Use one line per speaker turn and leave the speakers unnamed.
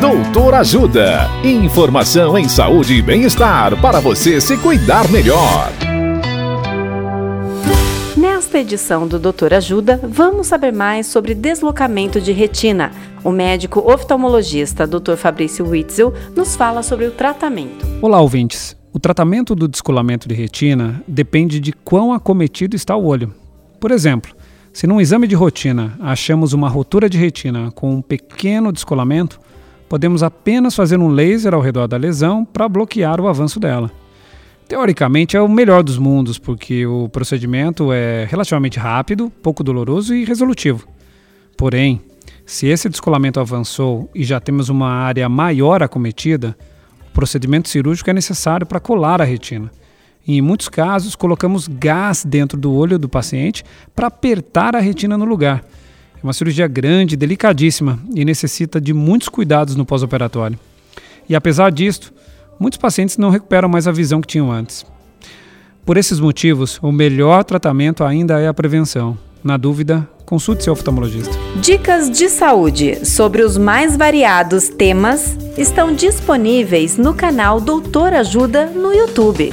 Doutor Ajuda. Informação em saúde e bem-estar para você se cuidar melhor.
Nesta edição do Doutor Ajuda, vamos saber mais sobre deslocamento de retina. O médico oftalmologista Dr. Fabrício Witzel nos fala sobre o tratamento.
Olá, ouvintes. O tratamento do descolamento de retina depende de quão acometido está o olho. Por exemplo, se num exame de rotina achamos uma rotura de retina com um pequeno descolamento, podemos apenas fazer um laser ao redor da lesão para bloquear o avanço dela. Teoricamente é o melhor dos mundos, porque o procedimento é relativamente rápido, pouco doloroso e resolutivo. Porém, se esse descolamento avançou e já temos uma área maior acometida, o procedimento cirúrgico é necessário para colar a retina. Em muitos casos, colocamos gás dentro do olho do paciente para apertar a retina no lugar. É uma cirurgia grande, delicadíssima e necessita de muitos cuidados no pós-operatório. E apesar disto, muitos pacientes não recuperam mais a visão que tinham antes. Por esses motivos, o melhor tratamento ainda é a prevenção. Na dúvida, consulte seu oftalmologista.
Dicas de saúde sobre os mais variados temas estão disponíveis no canal Doutor Ajuda no YouTube.